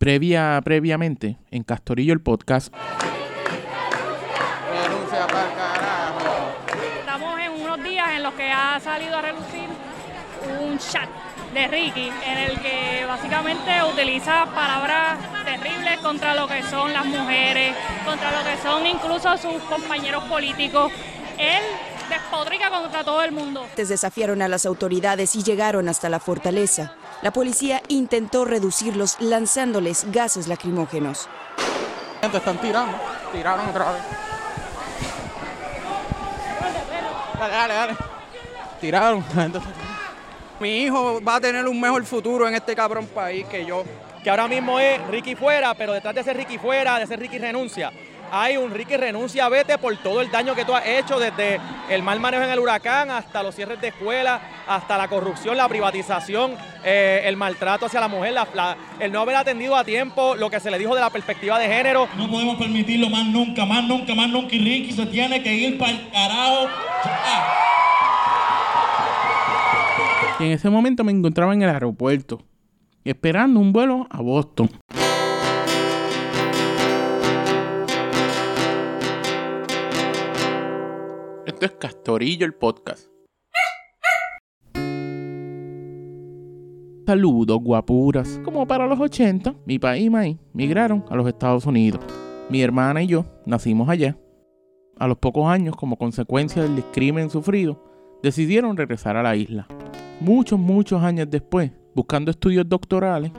Previa, previamente, en Castorillo el podcast. Renuncia pa'l carajo. Estamos en unos días en los que ha salido a relucir un chat de Ricky en el que básicamente utiliza palabras terribles contra lo que son las mujeres, contra lo que son incluso sus compañeros políticos. Él despotrica contra todo el mundo. Desafiaron a las autoridades y llegaron hasta la fortaleza. La policía intentó reducirlos lanzándoles gases lacrimógenos. Gente están tirando. Tiraron otra vez. Dale, dale, dale. Tiraron. Mi hijo va a tener un mejor futuro en este cabrón país que yo. que ahora mismo es Ricky fuera, pero detrás de ese Ricky fuera, de ese Ricky renuncia, hay un Ricky renuncia, vete por todo el daño que tú has hecho, desde el mal manejo en el huracán hasta los cierres de escuelas, hasta la corrupción, la privatización, eh, el maltrato hacia la mujer, la- la- el no haber atendido a tiempo lo que se le dijo de la perspectiva de género. No podemos permitirlo más nunca, más nunca, más nunca. Y Ricky se tiene que ir para el carajo. Y en ese momento me encontraba en el aeropuerto, esperando un vuelo a Boston. Esto es Castorillo el podcast. Saludos, guapuras. Como para los 80, mi país y maíz migraron a los Estados Unidos. Mi hermana y yo nacimos allá. A los pocos años, como consecuencia del discrimen sufrido, decidieron regresar a la isla. Muchos, muchos años después, buscando estudios doctorales,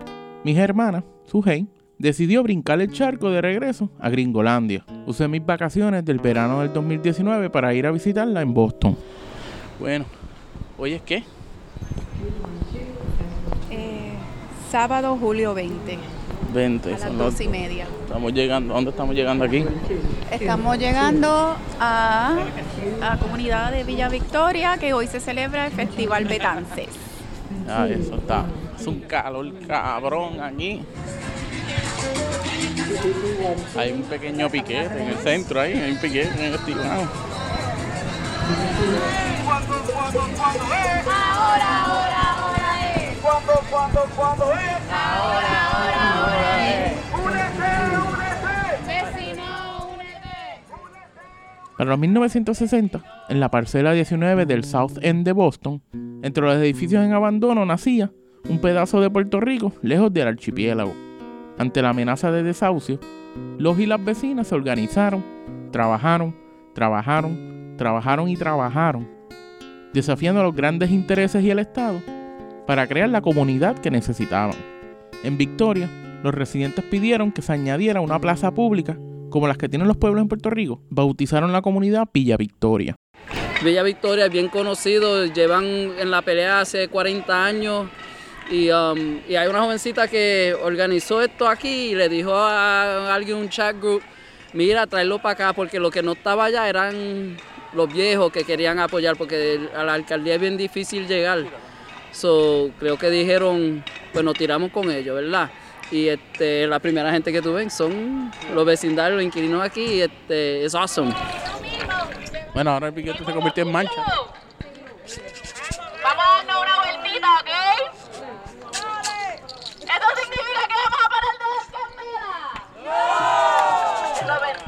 mis hermanas, Sujei, decidió brincar el charco de regreso a Gringolandia. Usé mis vacaciones del verano del 2019 para ir a visitarla en Boston. Bueno, ¿hoy es qué? Eh, sábado, julio 20, 20. a las son las- dos y media. Estamos llegando, ¿a ¿dónde estamos llegando aquí? Estamos llegando a, a la comunidad de Villa Victoria, que hoy se celebra el Festival Betances. Ah, eso está. Es un calor cabrón aquí. Hay un pequeño piquete en el centro ahí, hay un piquete en el estimado. Para los 1960, en la parcela 19 del South End de Boston, entre los edificios en abandono nacía un pedazo de Puerto Rico lejos del archipiélago. Ante la amenaza de desahucio, los y las vecinas se organizaron, trabajaron, trabajaron, trabajaron y trabajaron, desafiando los grandes intereses y el Estado para crear la comunidad que necesitaban. En Victoria, los residentes pidieron que se añadiera una plaza pública como las que tienen los pueblos en Puerto Rico. Bautizaron la comunidad Villa Victoria. Villa Victoria es bien conocido, llevan en la pelea hace 40 años y, um, y hay una jovencita que organizó esto aquí y le dijo a alguien un chat group, mira, tráelo para acá porque lo que no estaba allá eran los viejos que querían apoyar porque a la alcaldía es bien difícil llegar. So, creo que dijeron, pues nos tiramos con ellos, ¿verdad? Y este, la primera gente que tuve son los vecindarios, los inquilinos aquí, y este, es awesome. Bueno, ahora el piquete se convirtió en mancha. Vamos a darnos una vueltita, ¿ok? ¿Eso significa que vamos a parar de las candelas? ¡No! Lo vence. ¡Ricky renuncia! ¡Llévate la junta! ¡Ricky renuncia! ¡Y llévate la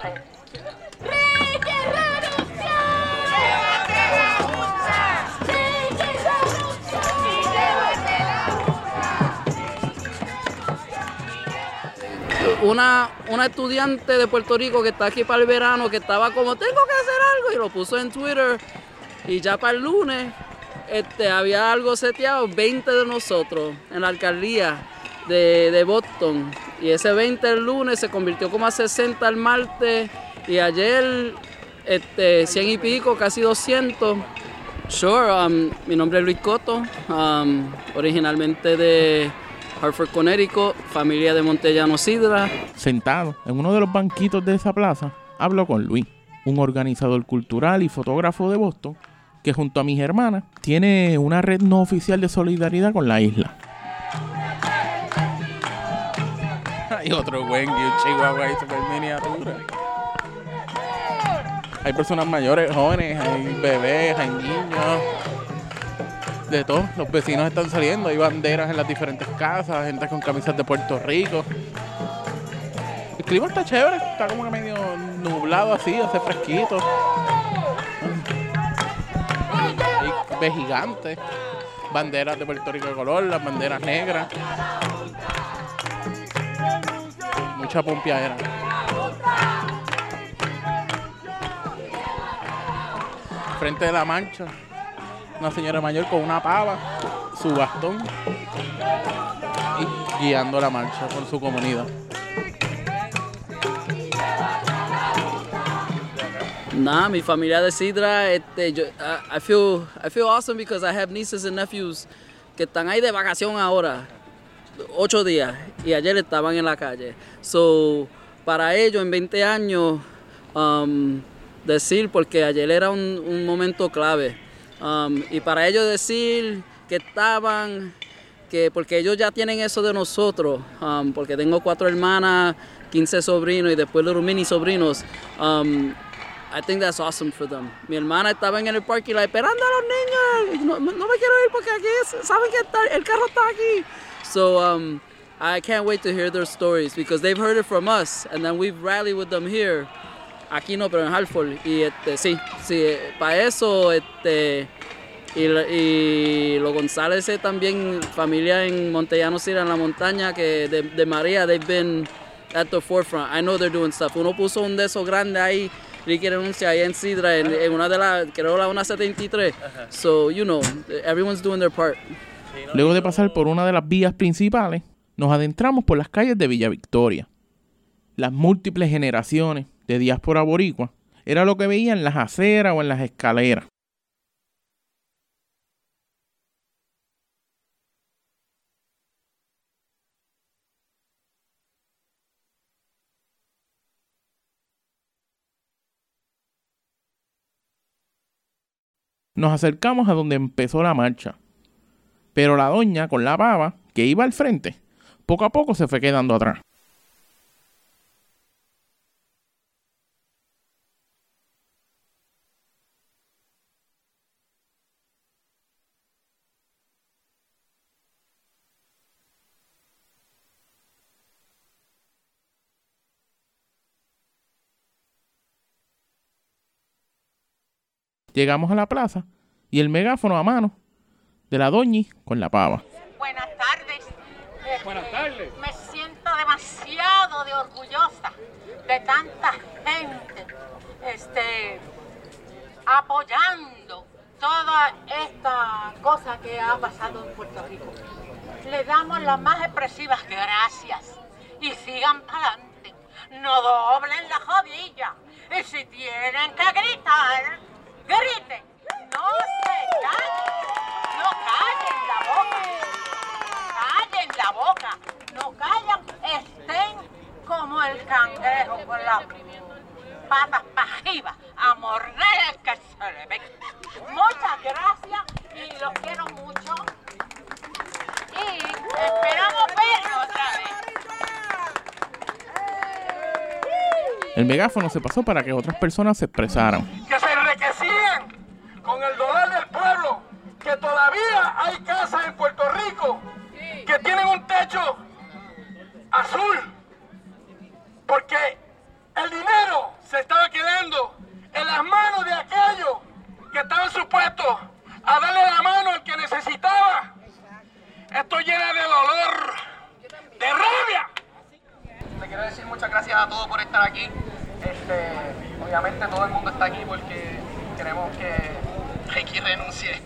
una, una estudiante de Puerto Rico que está aquí para el verano, que estaba como, tengo que hacer algo, y lo puso en Twitter. Y ya para el lunes este, había algo seteado, 20 de nosotros en la alcaldía de, de Boston. Y ese 20 el lunes se convirtió como a 60 el martes. Y ayer, este, 100 y pico, casi 200. Sure, um, mi nombre es Luis Coto, um, originalmente de Hartford, Connecticut, familia de Montellano Sidra. Sentado en uno de los banquitos de esa plaza, hablo con Luis, un organizador cultural y fotógrafo de Boston que junto a mis hermanas tiene una red no oficial de solidaridad con la isla. Hay otro buen un chihuahua ahí super miniatura. Hay personas mayores, jóvenes, hay bebés, hay niños. de todo. Los vecinos están saliendo, hay banderas en las diferentes casas, gente con camisas de Puerto Rico. El clima está chévere, está como medio nublado así, hace fresquito. Y ve gigante. Banderas de Puerto Rico de color, las banderas negras. Mucha pompiadera. Frente de la mancha, una señora mayor con una pava, su bastón y guiando la marcha por su comunidad. Nah, mi familia de Sidra, este, yo, I, I feel, I feel awesome because I have nieces and nephews que están ahí de vacación ahora, ocho días, y ayer estaban en la calle. So, para ellos en 20 años, um, decir, porque ayer era un, momento clave, um, y para ellos decir que estaban, que porque ellos ya tienen eso de nosotros, um, porque tengo cuatro hermanas, 15 sobrinos y después los mini sobrinos. I think that's awesome for them. Mi hermana estaba en el parque la esperando a los niños. No, no me quiero ir porque aquí es- saben que está- el carro está aquí. So um, I can't wait to hear their stories because they've heard it from us and then we've rallied with them here. Aquí no, pero en Hartford. Y este, sí, sí, para eso, este, y, y los González también, familia en Montellano City, en la montaña, que de, de María, they've been at the forefront. I know they're doing stuff. Uno puso un de esos grandes ahí, Ricky renuncia ahí en Sidra, en, en una de las, creo la 173. So, you know, everyone's doing their part. Luego de pasar por una de las vías principales, nos adentramos por las calles de Villa Victoria. Las múltiples generaciones de diáspora boricua era lo que veía en las aceras o en las escaleras. Nos acercamos a donde empezó la marcha. Pero la doña con la pava, que iba al frente, poco a poco se fue quedando atrás. Llegamos a la plaza y el megáfono a mano de la doñi con la pava. Buenas tardes. Buenas tardes. Me siento demasiado de orgullosa de tanta gente este, apoyando toda esta cosa que ha pasado en Puerto Rico. Le damos las más expresivas gracias y sigan para adelante. No doblen la jodilla. Y si tienen que gritar, griten. No se callen. Callen la boca. Callen la boca. No callan. Estén como el cangrejo con las patas arriba. A morder el que se le ve. Muchas gracias y los quiero mucho. Y esperamos vernos otra vez. El megáfono se pasó para que otras personas se expresaran. Obviamente todo el mundo está aquí porque queremos que Ricky renuncie.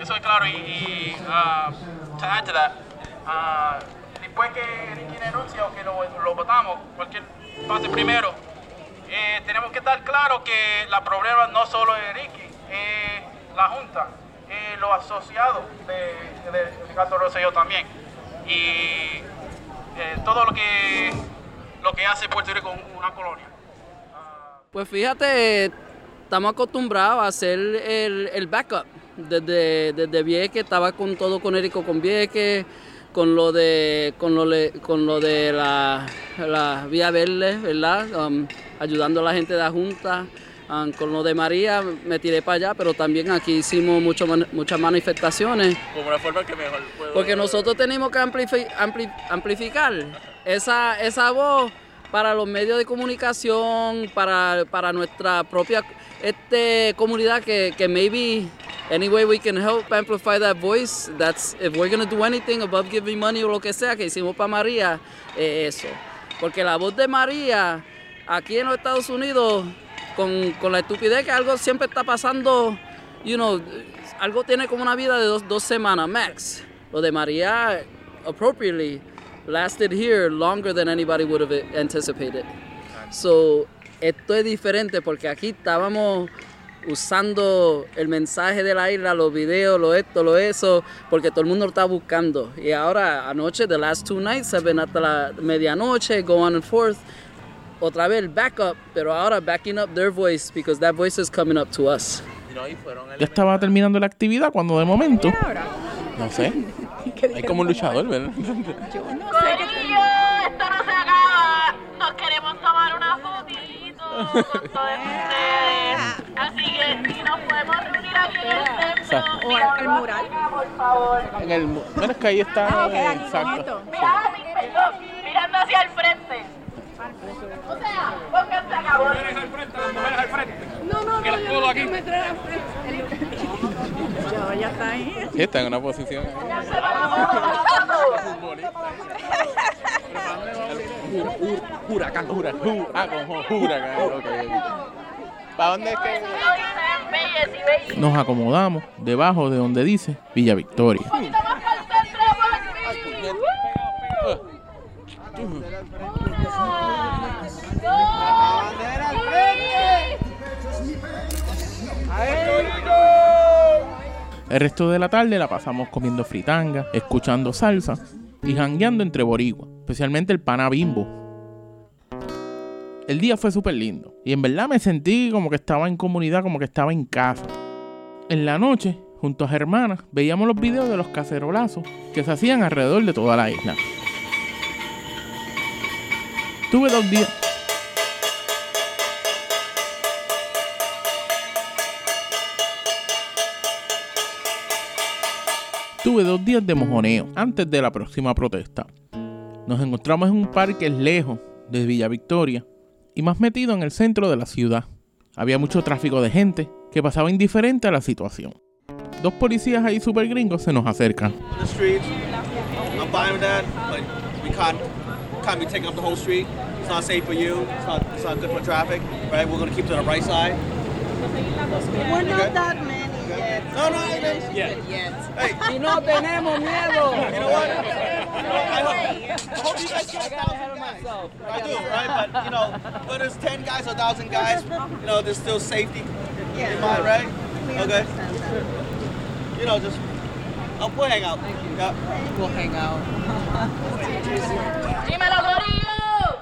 Eso es claro y, y ah, después que Ricky renuncie o que lo, lo votamos, cualquier pase primero, eh, tenemos que estar claro que la problema no solo es Ricky, es la Junta, es los asociados de, de Ricardo Rosselló también. Y eh, todo lo que, lo que hace Puerto Rico una colonia. Pues fíjate, estamos acostumbrados a hacer el, el backup. Desde, desde estaba con todo con Érico con Vieques, con lo de, con lo, le- con lo de la, la Vía Verde, ¿verdad? Um, ayudando a la gente de la Junta. Um, con lo de María me tiré para allá, pero también aquí hicimos mucho muchas manifestaciones. Como una forma que mejor puedo... Porque nosotros tenemos que amplifi- ampli- amplificar esa, esa voz para los medios de comunicación, para, para nuestra propia este, comunidad que, que maybe any way we can help amplify that voice, that's if we're gonna do anything above giving money o lo que sea que hicimos para María, es eso. Porque la voz de María aquí en los Estados Unidos, con, con la estupidez que algo siempre está pasando, you know, algo tiene como una vida de dos, dos semanas max. Lo de María, appropriately, lasted here longer than anybody would have anticipated. So, esto es diferente porque aquí estábamos usando el mensaje de la isla, los videos, lo esto, lo eso, porque todo el mundo lo está buscando. Y ahora, anoche, the last two nights, se ven hasta la medianoche, go on and forth. Otra vez el backup, pero ahora backing up their voice because that voice is coming up to us. Ya estaba terminando la actividad cuando de momento. No sé. Hay como un luchador, ¿verdad? Corillo, esto no se acaba. Nos queremos tomar una fotito con todos ustedes. Así que si nos podemos reunir aquí en el centro, Exacto. mirando el mural, por favor. En el... mu- Bueno, es que ahí está... Ah, exacto. Mirando hacia el frente. O sea, pónganse a cabo. No, no, Que no, los yo codos no aquí. quiero meter a frente. Yo, ya está en una posición... Huracán, huracán, ah, con huracán. ¿Para dónde es que...? Nos acomodamos debajo de donde dice Villa Victoria. El resto de la tarde la pasamos comiendo fritanga, escuchando salsa y jangueando entre boricuas, especialmente el pana bimbo. El día fue súper lindo y en verdad me sentí como que estaba en comunidad, como que estaba en casa. En la noche, junto a hermanas, veíamos los videos de los cacerolazos que se hacían alrededor de toda la isla. Tuve dos días. Tuve dos días de mojoneo antes de la próxima protesta. Nos encontramos en un parque lejos de Villa Victoria y más metido en el centro de la ciudad. Había mucho tráfico de gente que pasaba indiferente a la situación. Dos policías ahí super gringos se nos acercan. the streets. I'm fine with that, but we can't can't be taking up the whole street. It's not safe for you. It's not it's not good for traffic, right? We're gonna keep to the right side. We're not that many. No, no, I didn't. Yet. Hey. Y no tenemos miedo. You know what? I hope, I hope you guys get a thousand guys. I do, right? But you know, whether it's ten guys or a thousand guys, you know, there's still safety in mind, right? Okay. You know, just oh, we'll hang out. Yeah. We'll hang out. Dímelo, Corillo.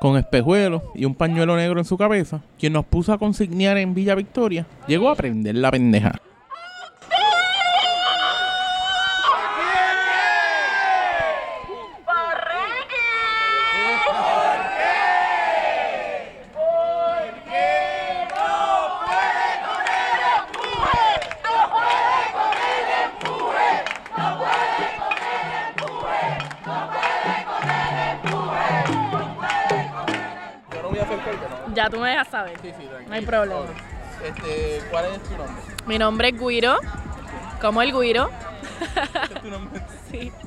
Con espejuelos y un pañuelo negro en su cabeza, quien nos puso a consignar en Villa Victoria, llegó a prender la pendeja. Tú me dejas saber. no hay problema. Este, ¿cuál es tu nombre? Mi nombre es Guiro, como el Guiro. sí.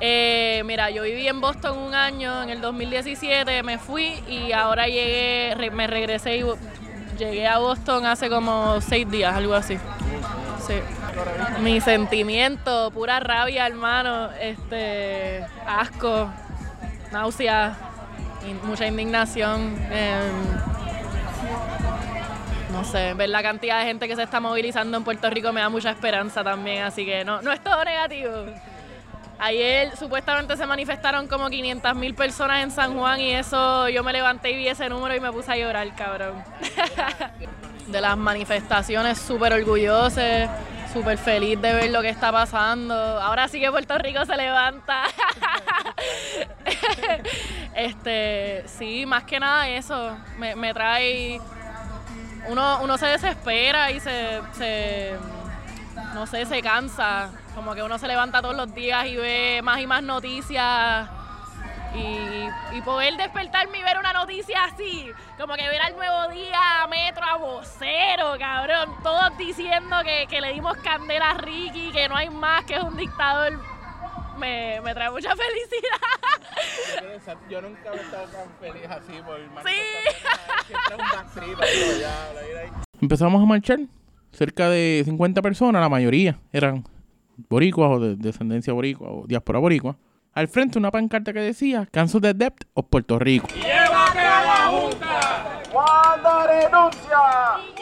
Eh, mira, yo viví en Boston un año, en el 2017 me fui y ahora llegué, re- me regresé y llegué a Boston hace como seis días, algo así. Sí. Mi sentimiento, pura rabia, hermano, este, asco, náusea, mucha indignación. em, no sé, ver la cantidad de gente que se está movilizando en Puerto Rico me da mucha esperanza también, así que no, no es todo negativo. Ayer supuestamente se manifestaron como 500 mil personas en San Juan y eso yo me levanté y vi ese número y me puse a llorar, cabrón. de las manifestaciones súper orgullosos, súper feliz de ver lo que está pasando. Ahora sí que Puerto Rico se levanta. este, sí, más que nada eso, me, me trae, uno, uno se desespera y se, se, no sé, se cansa, como que uno se levanta todos los días y ve más y más noticias y, y poder despertarme y ver una noticia así, como que ver al nuevo día, metro a vocero, cabrón, todos diciendo que, que le dimos candela a Ricky, que no hay más, que es un dictador, me, me trae mucha felicidad. Yo nunca he estado tan feliz así por Sí. Empezamos a marchar. Cerca de 50 personas, la mayoría eran boricuas o de descendencia boricua o diáspora boricua. Al frente una pancarta que decía Cancel the Debt of Puerto Rico. ¡Llévate a la Junta! ¡Cuando renuncia!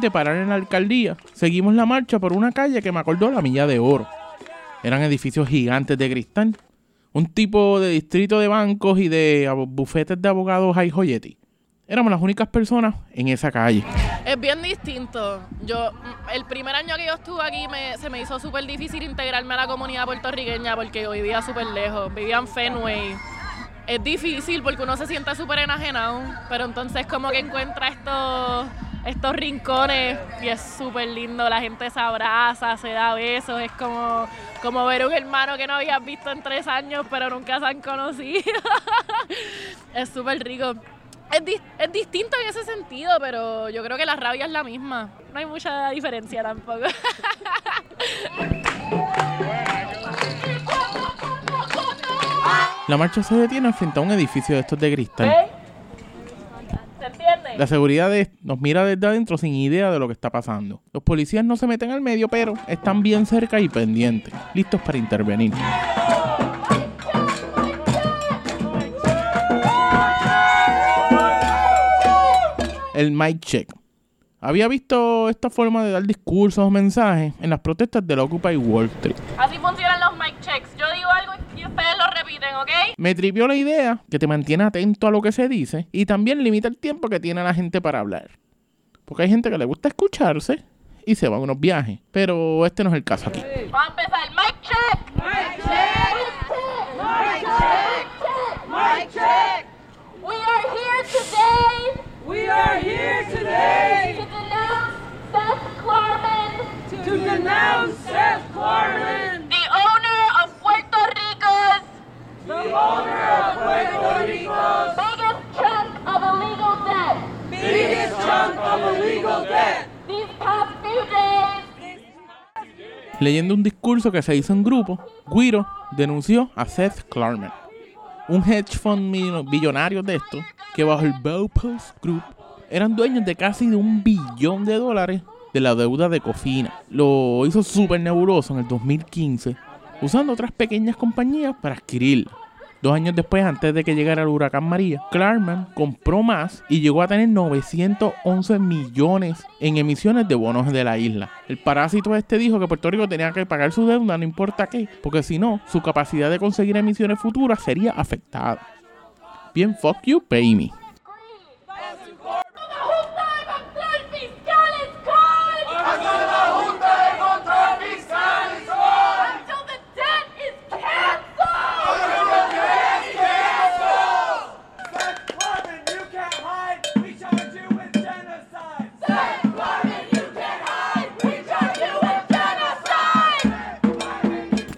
De parar en la alcaldía, seguimos la marcha por una calle que me acordó la Milla de Oro. Eran edificios gigantes de cristal. Un tipo de distrito de bancos y de bufetes de abogados hay joyetti. Éramos las únicas personas en esa calle. Es bien distinto. Yo, mm, el primer año que yo estuve aquí se me hizo súper difícil integrarme a la comunidad puertorriqueña porque yo vivía súper lejos, vivía en Fenway. Es difícil porque uno se siente súper enajenado, pero entonces como que encuentra estos, estos rincones y es súper lindo, la gente se abraza, se da besos, es como, como ver un hermano que no habías visto en tres años pero nunca se han conocido. es súper rico. Es, es distinto en ese sentido, pero yo creo que la rabia es la misma. No hay mucha diferencia tampoco. La marcha se detiene frente a un edificio de estos de cristal. ¿Se entiende? La seguridad de- nos mira desde adentro sin idea de lo que está pasando. Los policías no se meten al medio, pero están bien cerca y pendientes, listos para intervenir. El mic check. Había visto esta forma de dar discursos o mensajes en las protestas de la Occupy Wall Street. Así los mic checks. Yo digo algo y ustedes repiten, ¿ok? Me tripió la idea que te mantiene atento a lo que se dice y también limita el tiempo que tiene la gente para hablar. Porque hay gente que le gusta escucharse y se va a unos viajes. Pero este no es el caso aquí. Vamos a empezar. Mic check. Mic check. Mic check. Mic check. We are here today. We are here today to denounce Seth Klarman. To denounce Seth Klarman. The owner of Puerto Rico's. Biggest chunk of illegal debt. Biggest chunk of illegal debt. These past few days. Leyendo un discurso que se hizo en grupo, Guiro denunció a Seth Klarman, un hedge fund billonario de estos que bajo el Baupost Group eran dueños de casi de un billón de dólares de la deuda de Cofina. Lo hizo súper nebuloso en el 2015, usando otras pequeñas compañías para adquirirla. Dos años después, antes de que llegara el huracán María, Klarman compró más y llegó a tener 911 millones en emisiones de bonos de la isla. El parásito este dijo que Puerto Rico tenía que pagar su deuda, no importa qué, porque si no, su capacidad de conseguir emisiones futuras sería afectada. Bien, fuck you, pay me.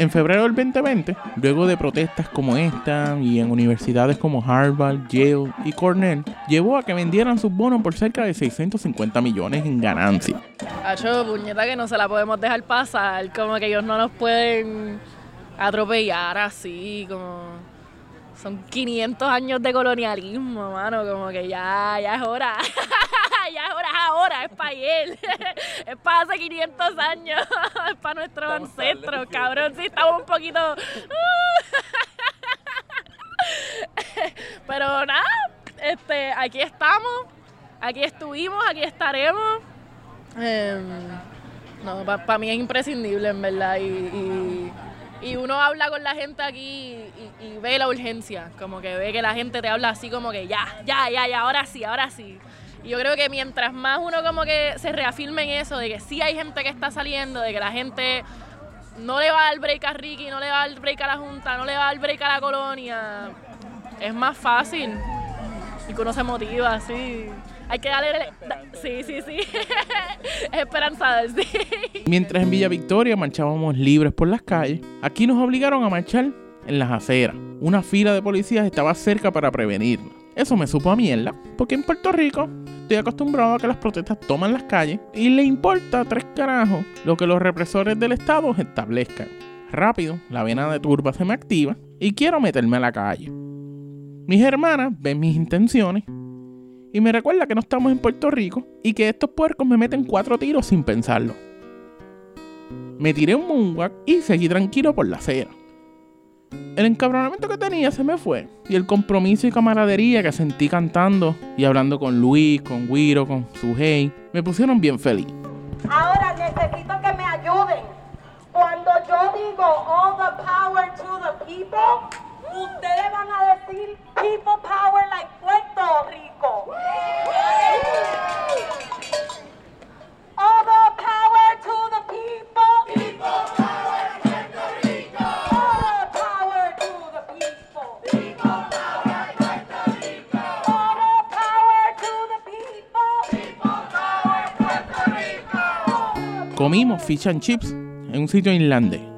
En febrero del 2020, luego de protestas como esta y en universidades como Harvard, Yale y Cornell, llevó a que vendieran sus bonos por cerca de 650 millones en ganancia. Hacho, puñeta que no se la podemos dejar pasar, como que ellos no nos pueden atropellar así, como... Son 500 años de colonialismo, mano, como que ya, ya es hora. ya es hora, es ahora, es para ayer. es para hace 500 años. es para nuestros ancestros, cabrón. Sí, estamos un poquito... Pero nada, este, aquí estamos, aquí estuvimos, aquí estaremos. Em, no, para mí es imprescindible, en verdad. Y, y, y, uno habla con la gente aquí y, ve la urgencia, como que ve que la gente te habla así como que ya, ya, ya, ya, ahora sí, ahora sí. Y yo creo que mientras más uno como que se reafirme en eso, de que sí hay gente que está saliendo, de que la gente no le va a dar break a Ricky, no le va a dar break a la Junta, no le va a dar break a la colonia, es más fácil. Y que uno se motiva, sí. Hay que darle... Sí, sí, sí. es esperanzador, sí. Mientras en Villa Victoria marchábamos libres por las calles, aquí nos obligaron a marchar en las aceras. Una fila de policías estaba cerca para prevenirnos. Eso me supo a mierda, porque en Puerto Rico estoy acostumbrado a que las protestas toman las calles y le importa tres carajos lo que los represores del Estado establezcan. Rápido, la vena de turba se me activa y quiero meterme a la calle. Mis hermanas ven mis intenciones y me recuerda que no estamos en Puerto Rico y que estos puercos me meten cuatro tiros sin pensarlo. Me tiré un moonwalk y seguí tranquilo por la acera. El encabronamiento que tenía se me fue y el compromiso y camaradería que sentí cantando y hablando con Luis, con Wiro, con Sujei, me pusieron bien feliz. Ahora necesito que me ayuden. Cuando yo digo all the power to the people, ustedes van a decir people power like Puerto Rico. All the power to the people. People power Puerto Rico. All the power to the people. People power Puerto Rico. All the power to the people. People power Puerto Rico. Comimos fish and chips en un sitio irlandés.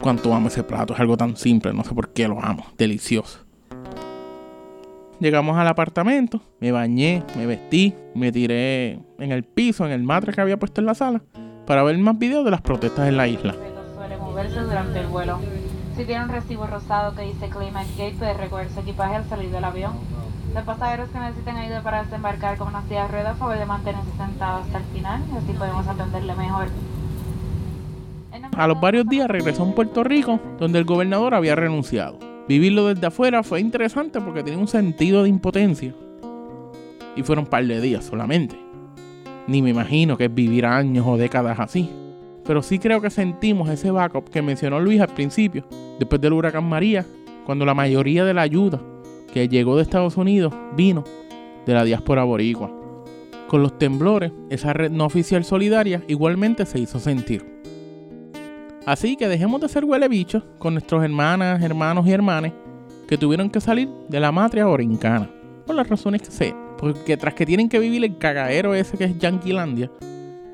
Cuánto amo ese plato, es algo tan simple, no sé por qué lo amo, delicioso. Llegamos al apartamento, me bañé, me vestí, me tiré en el piso, en el matre que había puesto en la sala, para ver más videos de las protestas en la isla. suele moverse durante el vuelo. Si tiene un recibo rosado que dice Climate Gate, puede recoger su equipaje al salir del avión. Los pasajeros que necesiten ayuda para desembarcar con una silla de ruedas, favor de mantenerse sentados hasta el final así podemos atenderle mejor. A los varios días regresó a Puerto Rico, donde el gobernador había renunciado. Vivirlo desde afuera fue interesante porque tenía un sentido de impotencia. Y fueron un par de días solamente. Ni me imagino que es vivir años o décadas así. Pero sí creo que sentimos ese backup que mencionó Luis al principio, después del huracán María, cuando la mayoría de la ayuda que llegó de Estados Unidos vino de la diáspora boricua. Con los temblores, esa red no oficial solidaria igualmente se hizo sentir. Así que dejemos de ser huele bichos con nuestros hermanas, hermanos y hermanes que tuvieron que salir de la matria orincana. Por las razones que sean. Porque tras que tienen que vivir el cagadero ese que es Yanquilandia,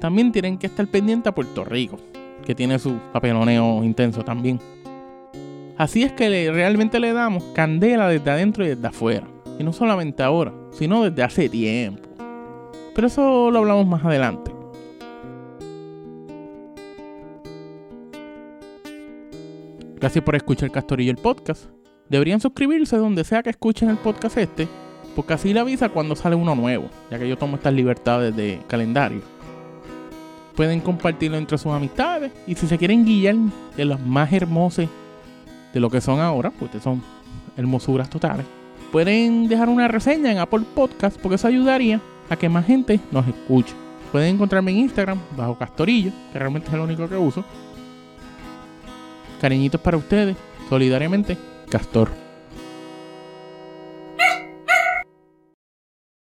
también tienen que estar pendientes a Puerto Rico, que tiene su papeloneo intenso también. Así es que realmente le damos candela desde adentro y desde afuera. Y no solamente ahora, sino desde hace tiempo. Pero eso lo hablamos más adelante. Gracias por escuchar Castorillo el podcast. Deberían suscribirse donde sea que escuchen el podcast este, porque así le avisa cuando sale uno nuevo, ya que yo tomo estas libertades de calendario. Pueden compartirlo entre sus amistades y si se quieren guiar de los más hermosos de lo que son ahora, porque son hermosuras totales, pueden dejar una reseña en Apple Podcast porque eso ayudaría a que más gente nos escuche. Pueden encontrarme en Instagram bajo Castorillo, que realmente es el único que uso. Cariñitos para ustedes, solidariamente, Castor.